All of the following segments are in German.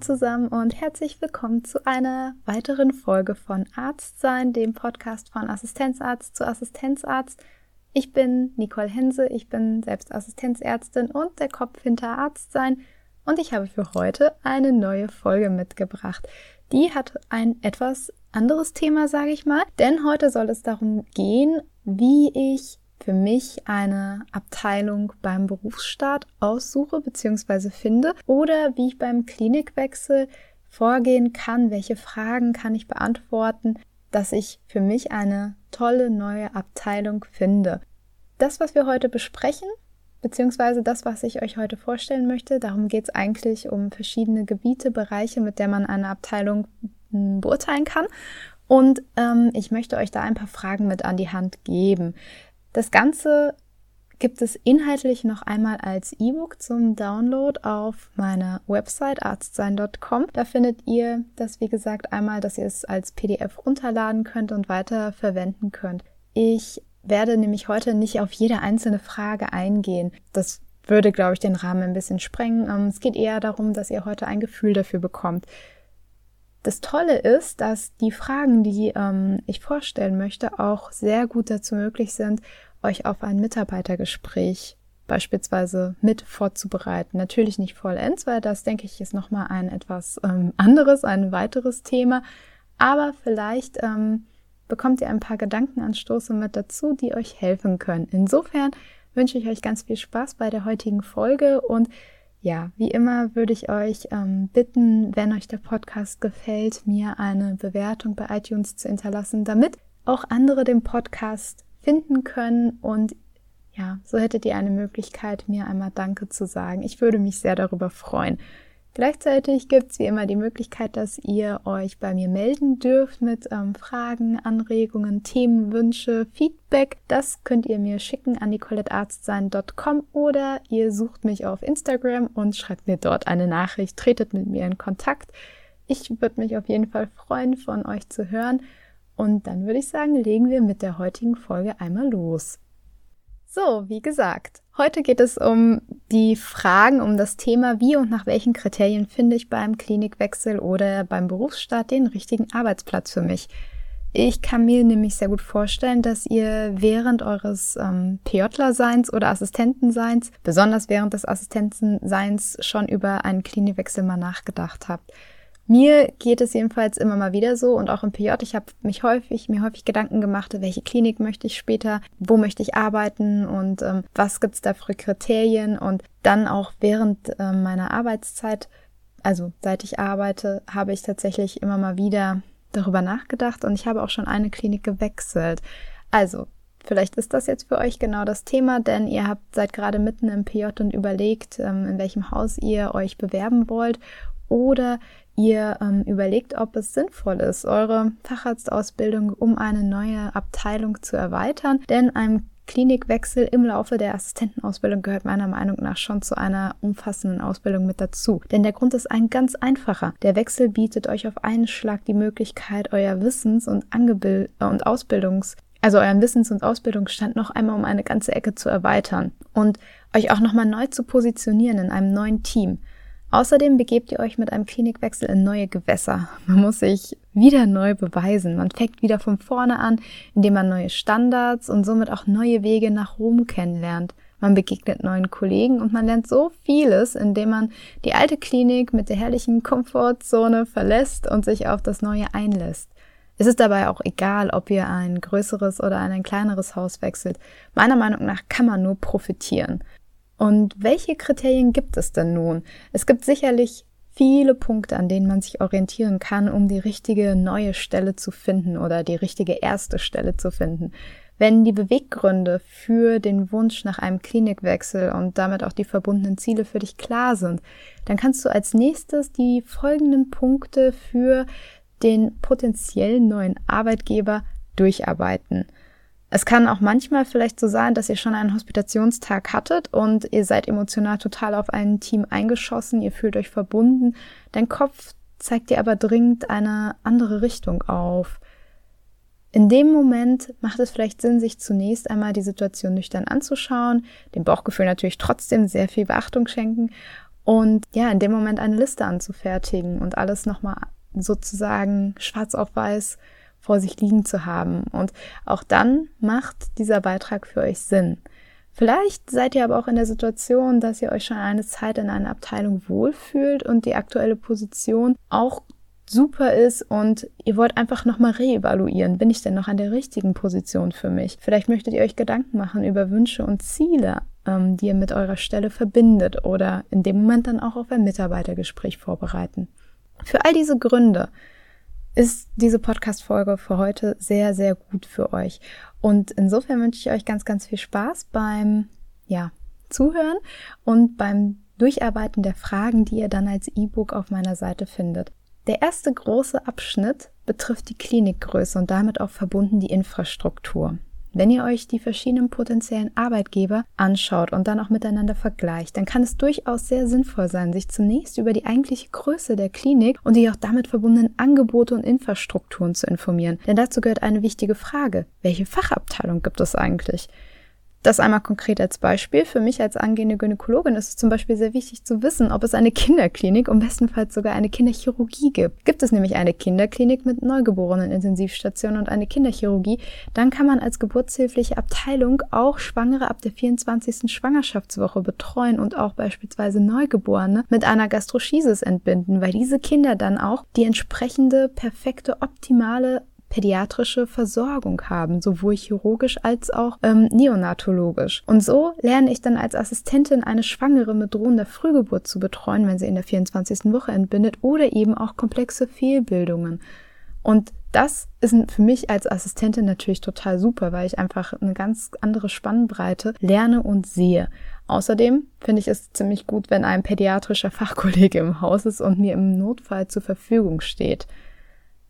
zusammen und herzlich willkommen zu einer weiteren Folge von Arztsein, dem Podcast von Assistenzarzt zu Assistenzarzt. Ich bin Nicole Hense, ich bin selbst Assistenzärztin und der Kopf hinter Arztsein und ich habe für heute eine neue Folge mitgebracht. Die hat ein etwas anderes Thema, sage ich mal, denn heute soll es darum gehen, wie ich für mich eine Abteilung beim Berufsstart aussuche bzw. finde oder wie ich beim Klinikwechsel vorgehen kann, welche Fragen kann ich beantworten, dass ich für mich eine tolle neue Abteilung finde. Das, was wir heute besprechen, beziehungsweise das, was ich euch heute vorstellen möchte, darum geht es eigentlich um verschiedene Gebiete, Bereiche, mit der man eine Abteilung hm, beurteilen kann. Und ähm, ich möchte euch da ein paar Fragen mit an die Hand geben. Das Ganze gibt es inhaltlich noch einmal als E-Book zum Download auf meiner Website arztsein.com. Da findet ihr das, wie gesagt, einmal, dass ihr es als PDF runterladen könnt und weiter verwenden könnt. Ich werde nämlich heute nicht auf jede einzelne Frage eingehen. Das würde, glaube ich, den Rahmen ein bisschen sprengen. Ähm, es geht eher darum, dass ihr heute ein Gefühl dafür bekommt. Das Tolle ist, dass die Fragen, die ähm, ich vorstellen möchte, auch sehr gut dazu möglich sind, euch auf ein Mitarbeitergespräch beispielsweise mit vorzubereiten. Natürlich nicht vollends, weil das, denke ich, ist nochmal ein etwas ähm, anderes, ein weiteres Thema. Aber vielleicht ähm, bekommt ihr ein paar Gedankenanstöße mit dazu, die euch helfen können. Insofern wünsche ich euch ganz viel Spaß bei der heutigen Folge und ja, wie immer würde ich euch ähm, bitten, wenn euch der Podcast gefällt, mir eine Bewertung bei iTunes zu hinterlassen, damit auch andere den Podcast finden können und ja, so hättet ihr eine Möglichkeit, mir einmal Danke zu sagen. Ich würde mich sehr darüber freuen. Gleichzeitig gibt es wie immer die Möglichkeit, dass ihr euch bei mir melden dürft mit ähm, Fragen, Anregungen, Themenwünsche, Feedback. Das könnt ihr mir schicken an nicolettearztsein.com oder ihr sucht mich auf Instagram und schreibt mir dort eine Nachricht, tretet mit mir in Kontakt. Ich würde mich auf jeden Fall freuen, von euch zu hören. Und dann würde ich sagen, legen wir mit der heutigen Folge einmal los. So, wie gesagt, heute geht es um die Fragen, um das Thema, wie und nach welchen Kriterien finde ich beim Klinikwechsel oder beim Berufsstart den richtigen Arbeitsplatz für mich. Ich kann mir nämlich sehr gut vorstellen, dass ihr während eures ähm, PJler-Seins oder Assistentenseins, besonders während des Assistentenseins, schon über einen Klinikwechsel mal nachgedacht habt. Mir geht es jedenfalls immer mal wieder so und auch im PJ. Ich habe mich häufig, mir häufig Gedanken gemacht, welche Klinik möchte ich später, wo möchte ich arbeiten und ähm, was gibt's da für Kriterien und dann auch während äh, meiner Arbeitszeit, also seit ich arbeite, habe ich tatsächlich immer mal wieder darüber nachgedacht und ich habe auch schon eine Klinik gewechselt. Also Vielleicht ist das jetzt für euch genau das Thema, denn ihr habt seid gerade mitten im PJ und überlegt, ähm, in welchem Haus ihr euch bewerben wollt oder ihr ähm, überlegt, ob es sinnvoll ist, eure Facharztausbildung um eine neue Abteilung zu erweitern, denn ein Klinikwechsel im Laufe der Assistentenausbildung gehört meiner Meinung nach schon zu einer umfassenden Ausbildung mit dazu. Denn der Grund ist ein ganz einfacher. Der Wechsel bietet euch auf einen Schlag die Möglichkeit, euer Wissens- und, Angebild und Ausbildungs- also euren Wissens- und Ausbildungsstand noch einmal um eine ganze Ecke zu erweitern und euch auch nochmal neu zu positionieren in einem neuen Team. Außerdem begebt ihr euch mit einem Klinikwechsel in neue Gewässer. Man muss sich wieder neu beweisen. Man fängt wieder von vorne an, indem man neue Standards und somit auch neue Wege nach Rom kennenlernt. Man begegnet neuen Kollegen und man lernt so vieles, indem man die alte Klinik mit der herrlichen Komfortzone verlässt und sich auf das Neue einlässt. Es ist dabei auch egal, ob ihr ein größeres oder ein kleineres Haus wechselt. Meiner Meinung nach kann man nur profitieren. Und welche Kriterien gibt es denn nun? Es gibt sicherlich viele Punkte, an denen man sich orientieren kann, um die richtige neue Stelle zu finden oder die richtige erste Stelle zu finden. Wenn die Beweggründe für den Wunsch nach einem Klinikwechsel und damit auch die verbundenen Ziele für dich klar sind, dann kannst du als nächstes die folgenden Punkte für den potenziellen neuen Arbeitgeber durcharbeiten. Es kann auch manchmal vielleicht so sein, dass ihr schon einen Hospitationstag hattet und ihr seid emotional total auf ein Team eingeschossen, ihr fühlt euch verbunden. Dein Kopf zeigt dir aber dringend eine andere Richtung auf. In dem Moment macht es vielleicht Sinn, sich zunächst einmal die Situation nüchtern anzuschauen, dem Bauchgefühl natürlich trotzdem sehr viel Beachtung schenken und ja, in dem Moment eine Liste anzufertigen und alles nochmal sozusagen schwarz auf weiß vor sich liegen zu haben. Und auch dann macht dieser Beitrag für euch Sinn. Vielleicht seid ihr aber auch in der Situation, dass ihr euch schon eine Zeit in einer Abteilung wohlfühlt und die aktuelle Position auch super ist und ihr wollt einfach nochmal reevaluieren, bin ich denn noch an der richtigen Position für mich? Vielleicht möchtet ihr euch Gedanken machen über Wünsche und Ziele, ähm, die ihr mit eurer Stelle verbindet oder in dem Moment dann auch auf ein Mitarbeitergespräch vorbereiten. Für all diese Gründe ist diese Podcast-Folge für heute sehr, sehr gut für euch. Und insofern wünsche ich euch ganz, ganz viel Spaß beim, ja, Zuhören und beim Durcharbeiten der Fragen, die ihr dann als E-Book auf meiner Seite findet. Der erste große Abschnitt betrifft die Klinikgröße und damit auch verbunden die Infrastruktur. Wenn ihr euch die verschiedenen potenziellen Arbeitgeber anschaut und dann auch miteinander vergleicht, dann kann es durchaus sehr sinnvoll sein, sich zunächst über die eigentliche Größe der Klinik und die auch damit verbundenen Angebote und Infrastrukturen zu informieren. Denn dazu gehört eine wichtige Frage. Welche Fachabteilung gibt es eigentlich? Das einmal konkret als Beispiel. Für mich als angehende Gynäkologin ist es zum Beispiel sehr wichtig zu wissen, ob es eine Kinderklinik und bestenfalls sogar eine Kinderchirurgie gibt. Gibt es nämlich eine Kinderklinik mit neugeborenen Intensivstationen und eine Kinderchirurgie, dann kann man als geburtshilfliche Abteilung auch Schwangere ab der 24. Schwangerschaftswoche betreuen und auch beispielsweise Neugeborene mit einer Gastroschisis entbinden, weil diese Kinder dann auch die entsprechende perfekte optimale pädiatrische Versorgung haben, sowohl chirurgisch als auch ähm, neonatologisch. Und so lerne ich dann als Assistentin eine Schwangere mit drohender Frühgeburt zu betreuen, wenn sie in der 24. Woche entbindet oder eben auch komplexe Fehlbildungen. Und das ist für mich als Assistentin natürlich total super, weil ich einfach eine ganz andere Spannbreite lerne und sehe. Außerdem finde ich es ziemlich gut, wenn ein pädiatrischer Fachkollege im Haus ist und mir im Notfall zur Verfügung steht.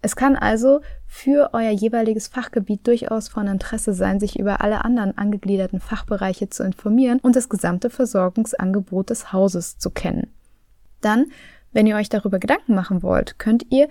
Es kann also für euer jeweiliges Fachgebiet durchaus von Interesse sein, sich über alle anderen angegliederten Fachbereiche zu informieren und das gesamte Versorgungsangebot des Hauses zu kennen. Dann, wenn ihr euch darüber Gedanken machen wollt, könnt ihr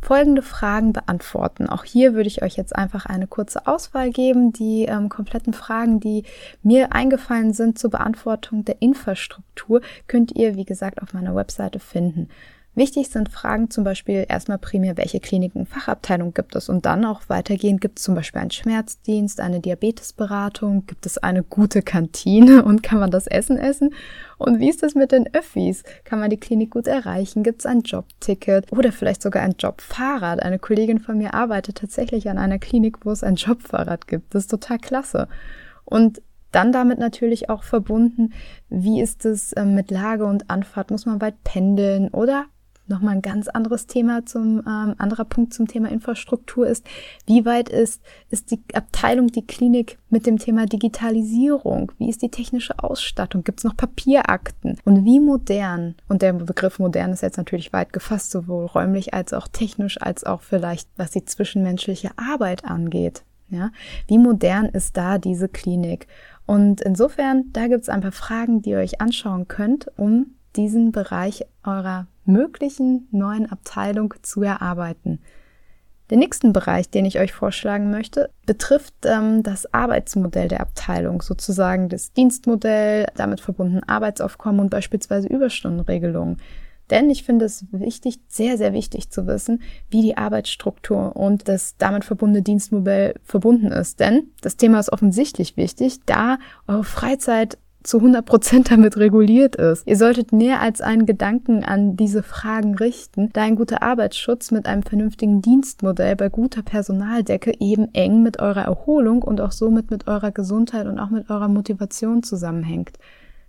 folgende Fragen beantworten. Auch hier würde ich euch jetzt einfach eine kurze Auswahl geben. Die ähm, kompletten Fragen, die mir eingefallen sind zur Beantwortung der Infrastruktur, könnt ihr, wie gesagt, auf meiner Webseite finden. Wichtig sind Fragen zum Beispiel erstmal primär, welche Kliniken, Fachabteilung gibt es und dann auch weitergehend gibt es zum Beispiel einen Schmerzdienst, eine Diabetesberatung, gibt es eine gute Kantine und kann man das Essen essen? Und wie ist das mit den Öffis? Kann man die Klinik gut erreichen? Gibt es ein Jobticket oder vielleicht sogar ein Jobfahrrad? Eine Kollegin von mir arbeitet tatsächlich an einer Klinik, wo es ein Jobfahrrad gibt. Das ist total klasse. Und dann damit natürlich auch verbunden, wie ist es ähm, mit Lage und Anfahrt? Muss man weit pendeln oder nochmal ein ganz anderes Thema zum, ähm, anderer Punkt zum Thema Infrastruktur ist, wie weit ist, ist die Abteilung, die Klinik mit dem Thema Digitalisierung? Wie ist die technische Ausstattung? Gibt es noch Papierakten? Und wie modern, und der Begriff modern ist jetzt natürlich weit gefasst, sowohl räumlich als auch technisch, als auch vielleicht, was die zwischenmenschliche Arbeit angeht. Ja, wie modern ist da diese Klinik? Und insofern, da gibt es ein paar Fragen, die ihr euch anschauen könnt, um diesen Bereich eurer möglichen neuen Abteilung zu erarbeiten. Den nächsten Bereich, den ich euch vorschlagen möchte, betrifft ähm, das Arbeitsmodell der Abteilung, sozusagen das Dienstmodell, damit verbunden Arbeitsaufkommen und beispielsweise Überstundenregelungen. Denn ich finde es wichtig, sehr, sehr wichtig zu wissen, wie die Arbeitsstruktur und das damit verbundene Dienstmodell verbunden ist. Denn das Thema ist offensichtlich wichtig, da eure Freizeit zu 100 Prozent damit reguliert ist. Ihr solltet mehr als einen Gedanken an diese Fragen richten, da ein guter Arbeitsschutz mit einem vernünftigen Dienstmodell bei guter Personaldecke eben eng mit eurer Erholung und auch somit mit eurer Gesundheit und auch mit eurer Motivation zusammenhängt.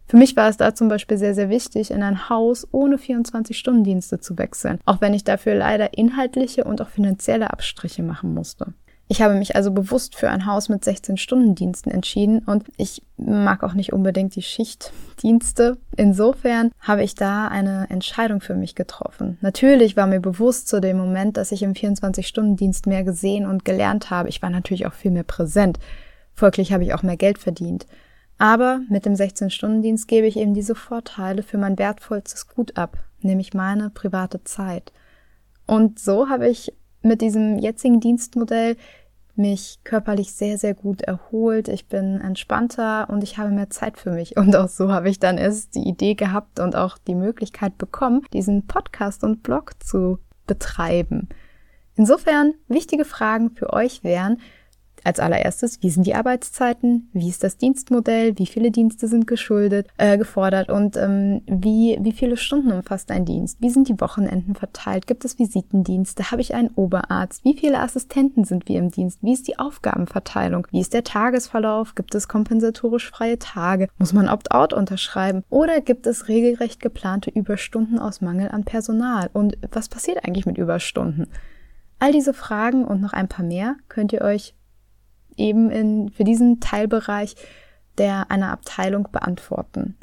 Für mich war es da zum Beispiel sehr, sehr wichtig, in ein Haus ohne 24-Stunden-Dienste zu wechseln, auch wenn ich dafür leider inhaltliche und auch finanzielle Abstriche machen musste. Ich habe mich also bewusst für ein Haus mit 16-Stunden-Diensten entschieden und ich mag auch nicht unbedingt die Schichtdienste. Insofern habe ich da eine Entscheidung für mich getroffen. Natürlich war mir bewusst zu dem Moment, dass ich im 24-Stunden-Dienst mehr gesehen und gelernt habe. Ich war natürlich auch viel mehr präsent. Folglich habe ich auch mehr Geld verdient. Aber mit dem 16-Stunden-Dienst gebe ich eben diese Vorteile für mein wertvollstes Gut ab, nämlich meine private Zeit. Und so habe ich mit diesem jetzigen Dienstmodell mich körperlich sehr, sehr gut erholt. Ich bin entspannter und ich habe mehr Zeit für mich. Und auch so habe ich dann erst die Idee gehabt und auch die Möglichkeit bekommen, diesen Podcast und Blog zu betreiben. Insofern wichtige Fragen für euch wären, als allererstes, wie sind die Arbeitszeiten? Wie ist das Dienstmodell? Wie viele Dienste sind geschuldet, äh, gefordert? Und ähm, wie, wie viele Stunden umfasst ein Dienst? Wie sind die Wochenenden verteilt? Gibt es Visitendienste? Habe ich einen Oberarzt? Wie viele Assistenten sind wir im Dienst? Wie ist die Aufgabenverteilung? Wie ist der Tagesverlauf? Gibt es kompensatorisch freie Tage? Muss man Opt-out unterschreiben? Oder gibt es regelrecht geplante Überstunden aus Mangel an Personal? Und was passiert eigentlich mit Überstunden? All diese Fragen und noch ein paar mehr könnt ihr euch eben in, für diesen Teilbereich der einer Abteilung beantworten.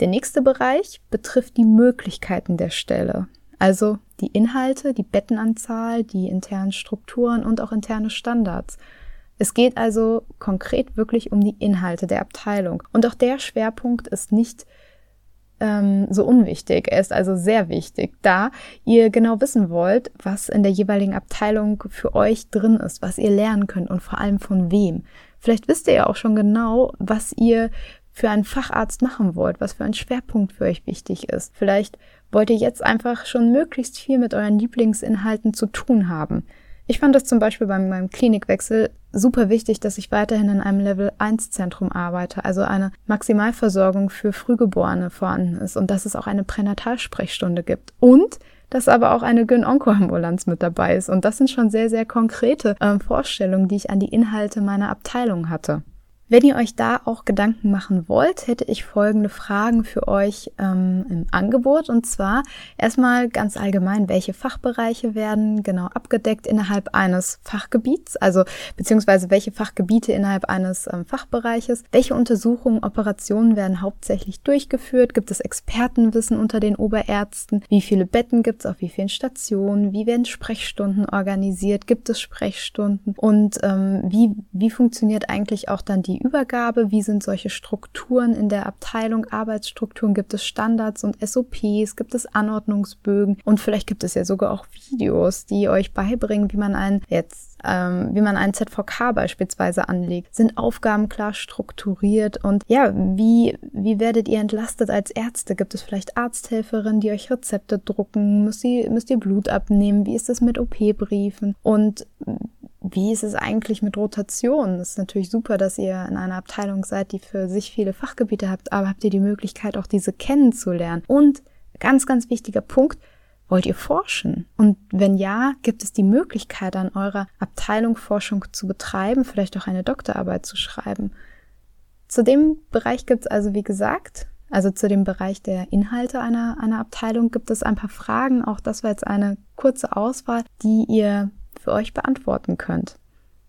Der nächste Bereich betrifft die Möglichkeiten der Stelle, also die Inhalte, die Bettenanzahl, die internen Strukturen und auch interne Standards. Es geht also konkret wirklich um die Inhalte der Abteilung. Und auch der Schwerpunkt ist nicht ähm, so unwichtig. Er ist also sehr wichtig, da ihr genau wissen wollt, was in der jeweiligen Abteilung für euch drin ist, was ihr lernen könnt und vor allem von wem. Vielleicht wisst ihr ja auch schon genau, was ihr für einen Facharzt machen wollt, was für ein Schwerpunkt für euch wichtig ist. Vielleicht wollt ihr jetzt einfach schon möglichst viel mit euren Lieblingsinhalten zu tun haben. Ich fand das zum Beispiel bei meinem Klinikwechsel super wichtig, dass ich weiterhin in einem Level 1 Zentrum arbeite, also eine Maximalversorgung für Frühgeborene vorhanden ist und dass es auch eine Pränatalsprechstunde gibt und dass aber auch eine Gyn-Onko-Ambulanz mit dabei ist. Und das sind schon sehr, sehr konkrete äh, Vorstellungen, die ich an die Inhalte meiner Abteilung hatte. Wenn ihr euch da auch Gedanken machen wollt, hätte ich folgende Fragen für euch ähm, im Angebot. Und zwar erstmal ganz allgemein, welche Fachbereiche werden genau abgedeckt innerhalb eines Fachgebiets, also beziehungsweise welche Fachgebiete innerhalb eines ähm, Fachbereiches, welche Untersuchungen, Operationen werden hauptsächlich durchgeführt, gibt es Expertenwissen unter den Oberärzten, wie viele Betten gibt es auf wie vielen Stationen, wie werden Sprechstunden organisiert, gibt es Sprechstunden? Und ähm, wie, wie funktioniert eigentlich auch dann die die Übergabe? Wie sind solche Strukturen in der Abteilung, Arbeitsstrukturen? Gibt es Standards und SOPs? Gibt es Anordnungsbögen? Und vielleicht gibt es ja sogar auch Videos, die euch beibringen, wie man ein jetzt ähm, wie man einen ZVK beispielsweise anlegt. Sind Aufgaben klar strukturiert und ja, wie, wie werdet ihr entlastet als Ärzte? Gibt es vielleicht Arzthelferinnen, die euch Rezepte drucken? Müsst ihr, müsst ihr Blut abnehmen? Wie ist es mit OP-Briefen? Und wie ist es eigentlich mit Rotation? Es ist natürlich super, dass ihr in einer Abteilung seid, die für sich viele Fachgebiete habt, aber habt ihr die Möglichkeit, auch diese kennenzulernen? Und ganz, ganz wichtiger Punkt, wollt ihr forschen? Und wenn ja, gibt es die Möglichkeit, an eurer Abteilung Forschung zu betreiben, vielleicht auch eine Doktorarbeit zu schreiben? Zu dem Bereich gibt es also, wie gesagt, also zu dem Bereich der Inhalte einer, einer Abteilung gibt es ein paar Fragen. Auch das war jetzt eine kurze Auswahl, die ihr für euch beantworten könnt.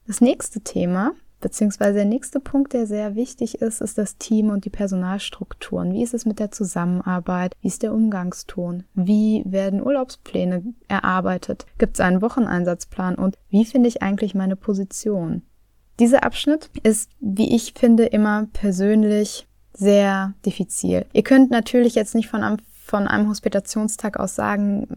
Das nächste Thema, beziehungsweise der nächste Punkt, der sehr wichtig ist, ist das Team und die Personalstrukturen. Wie ist es mit der Zusammenarbeit? Wie ist der Umgangston? Wie werden Urlaubspläne erarbeitet? Gibt es einen Wocheneinsatzplan? Und wie finde ich eigentlich meine Position? Dieser Abschnitt ist, wie ich finde, immer persönlich sehr diffizil. Ihr könnt natürlich jetzt nicht von einem, von einem Hospitationstag aus sagen,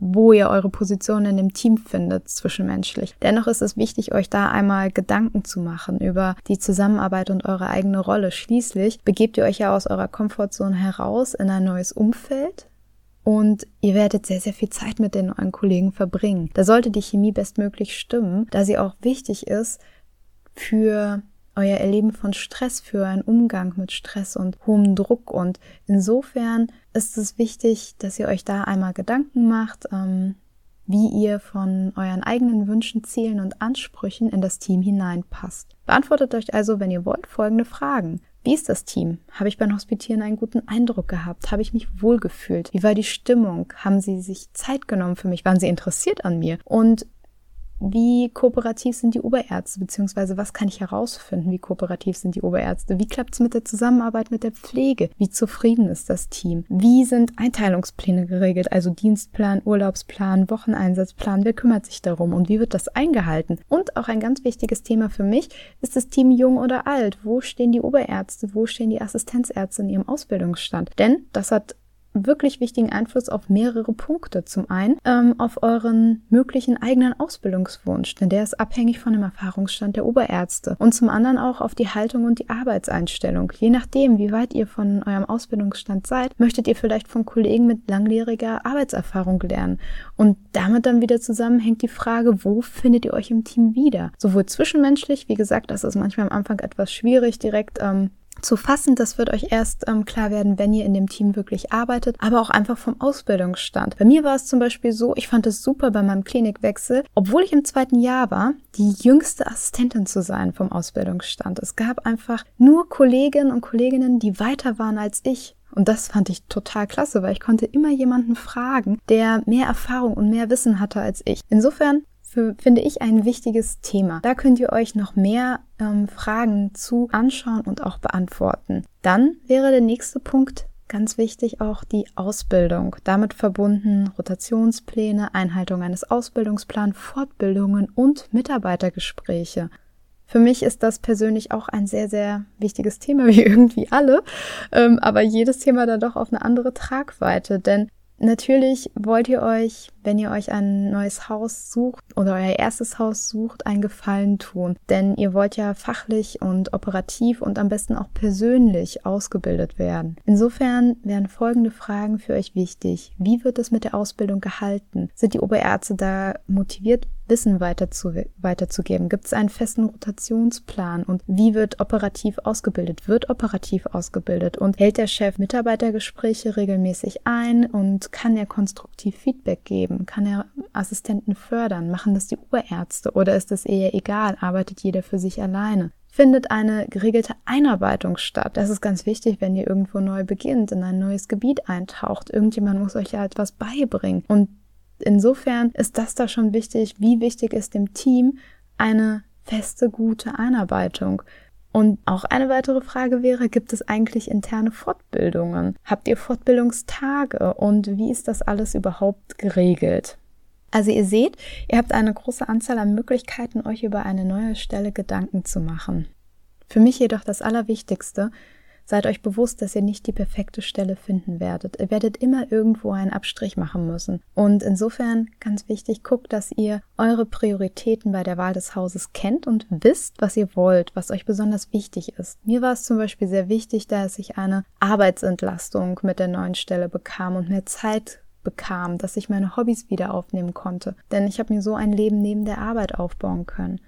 wo ihr eure Position in dem Team findet, zwischenmenschlich. Dennoch ist es wichtig, euch da einmal Gedanken zu machen über die Zusammenarbeit und eure eigene Rolle. Schließlich begebt ihr euch ja aus eurer Komfortzone heraus in ein neues Umfeld, und ihr werdet sehr, sehr viel Zeit mit den neuen Kollegen verbringen. Da sollte die Chemie bestmöglich stimmen, da sie auch wichtig ist für euer Erleben von Stress, für einen Umgang mit Stress und hohem Druck. Und insofern ist es wichtig, dass ihr euch da einmal Gedanken macht, ähm, wie ihr von euren eigenen Wünschen, Zielen und Ansprüchen in das Team hineinpasst. Beantwortet euch also, wenn ihr wollt, folgende Fragen. Wie ist das Team? Habe ich beim Hospitieren einen guten Eindruck gehabt? Habe ich mich wohlgefühlt? Wie war die Stimmung? Haben sie sich Zeit genommen für mich? Waren sie interessiert an mir? Und wie kooperativ sind die Oberärzte, beziehungsweise was kann ich herausfinden, wie kooperativ sind die Oberärzte, wie klappt es mit der Zusammenarbeit mit der Pflege, wie zufrieden ist das Team, wie sind Einteilungspläne geregelt, also Dienstplan, Urlaubsplan, Wocheneinsatzplan, wer kümmert sich darum und wie wird das eingehalten? Und auch ein ganz wichtiges Thema für mich, ist das Team jung oder alt? Wo stehen die Oberärzte, wo stehen die Assistenzärzte in ihrem Ausbildungsstand? Denn das hat wirklich wichtigen Einfluss auf mehrere Punkte. Zum einen ähm, auf euren möglichen eigenen Ausbildungswunsch, denn der ist abhängig von dem Erfahrungsstand der Oberärzte. Und zum anderen auch auf die Haltung und die Arbeitseinstellung. Je nachdem, wie weit ihr von eurem Ausbildungsstand seid, möchtet ihr vielleicht von Kollegen mit langjähriger Arbeitserfahrung lernen. Und damit dann wieder zusammenhängt die Frage, wo findet ihr euch im Team wieder? Sowohl zwischenmenschlich, wie gesagt, das ist manchmal am Anfang etwas schwierig, direkt ähm, zu fassen. Das wird euch erst ähm, klar werden, wenn ihr in dem Team wirklich arbeitet, aber auch einfach vom Ausbildungsstand. Bei mir war es zum Beispiel so, ich fand es super bei meinem Klinikwechsel, obwohl ich im zweiten Jahr war, die jüngste Assistentin zu sein vom Ausbildungsstand. Es gab einfach nur Kolleginnen und Kolleginnen, die weiter waren als ich. Und das fand ich total klasse, weil ich konnte immer jemanden fragen, der mehr Erfahrung und mehr Wissen hatte als ich. Insofern für, finde ich, ein wichtiges Thema. Da könnt ihr euch noch mehr ähm, Fragen zu anschauen und auch beantworten. Dann wäre der nächste Punkt ganz wichtig auch die Ausbildung. Damit verbunden Rotationspläne, Einhaltung eines Ausbildungsplans, Fortbildungen und Mitarbeitergespräche. Für mich ist das persönlich auch ein sehr, sehr wichtiges Thema, wie irgendwie alle, ähm, aber jedes Thema dann doch auf eine andere Tragweite, denn Natürlich wollt ihr euch, wenn ihr euch ein neues Haus sucht oder euer erstes Haus sucht, einen Gefallen tun. Denn ihr wollt ja fachlich und operativ und am besten auch persönlich ausgebildet werden. Insofern wären folgende Fragen für euch wichtig. Wie wird es mit der Ausbildung gehalten? Sind die Oberärzte da motiviert, Wissen weiterzu, weiterzugeben? Gibt es einen festen Rotationsplan? Und wie wird operativ ausgebildet? Wird operativ ausgebildet? Und hält der Chef Mitarbeitergespräche regelmäßig ein? Und kann er konstruktiv Feedback geben? Kann er Assistenten fördern? Machen das die Oberärzte? Oder ist es eher egal? Arbeitet jeder für sich alleine? findet eine geregelte Einarbeitung statt. Das ist ganz wichtig, wenn ihr irgendwo neu beginnt, in ein neues Gebiet eintaucht. Irgendjemand muss euch ja etwas beibringen. Und insofern ist das da schon wichtig. Wie wichtig ist dem Team eine feste, gute Einarbeitung? Und auch eine weitere Frage wäre, gibt es eigentlich interne Fortbildungen? Habt ihr Fortbildungstage? Und wie ist das alles überhaupt geregelt? Also ihr seht, ihr habt eine große Anzahl an Möglichkeiten, euch über eine neue Stelle Gedanken zu machen. Für mich jedoch das Allerwichtigste, Seid euch bewusst, dass ihr nicht die perfekte Stelle finden werdet. Ihr werdet immer irgendwo einen Abstrich machen müssen. Und insofern ganz wichtig, guckt, dass ihr eure Prioritäten bei der Wahl des Hauses kennt und wisst, was ihr wollt, was euch besonders wichtig ist. Mir war es zum Beispiel sehr wichtig, dass ich eine Arbeitsentlastung mit der neuen Stelle bekam und mehr Zeit bekam, dass ich meine Hobbys wieder aufnehmen konnte. Denn ich habe mir so ein Leben neben der Arbeit aufbauen können.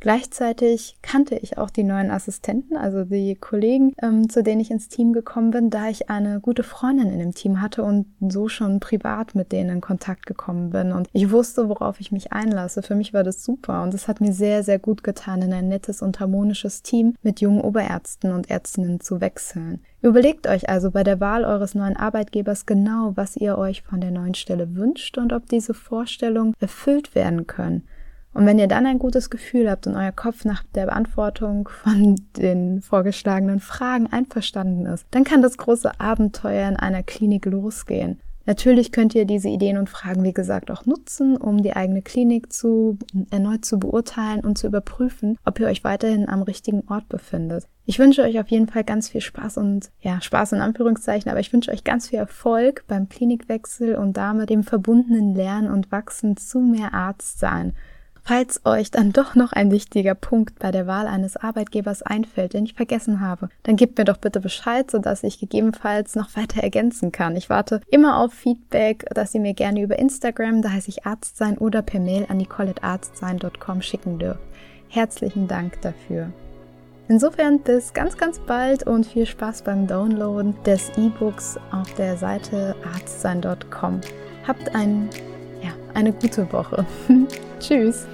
Gleichzeitig kannte ich auch die neuen Assistenten, also die Kollegen, ähm, zu denen ich ins Team gekommen bin, da ich eine gute Freundin in dem Team hatte und so schon privat mit denen in Kontakt gekommen bin. Und ich wusste, worauf ich mich einlasse. Für mich war das super und es hat mir sehr, sehr gut getan, in ein nettes und harmonisches Team mit jungen Oberärzten und Ärztinnen zu wechseln. Überlegt euch also bei der Wahl eures neuen Arbeitgebers genau, was ihr euch von der neuen Stelle wünscht und ob diese Vorstellungen erfüllt werden können. Und wenn ihr dann ein gutes Gefühl habt und euer Kopf nach der Beantwortung von den vorgeschlagenen Fragen einverstanden ist, dann kann das große Abenteuer in einer Klinik losgehen. Natürlich könnt ihr diese Ideen und Fragen, wie gesagt, auch nutzen, um die eigene Klinik zu erneut zu beurteilen und zu überprüfen, ob ihr euch weiterhin am richtigen Ort befindet. Ich wünsche euch auf jeden Fall ganz viel Spaß und ja, Spaß in Anführungszeichen, aber ich wünsche euch ganz viel Erfolg beim Klinikwechsel und damit dem verbundenen Lernen und Wachsen zu mehr Arzt sein. Falls euch dann doch noch ein wichtiger Punkt bei der Wahl eines Arbeitgebers einfällt, den ich vergessen habe, dann gebt mir doch bitte Bescheid, sodass ich gegebenenfalls noch weiter ergänzen kann. Ich warte immer auf Feedback, das ihr mir gerne über Instagram, da heiße ich Arztsein, oder per Mail an nicolettarztsein.com schicken dürft. Herzlichen Dank dafür. Insofern bis ganz, ganz bald und viel Spaß beim Downloaden des E-Books auf der Seite arztsein.com. Habt ein, ja, eine gute Woche. Tschüss.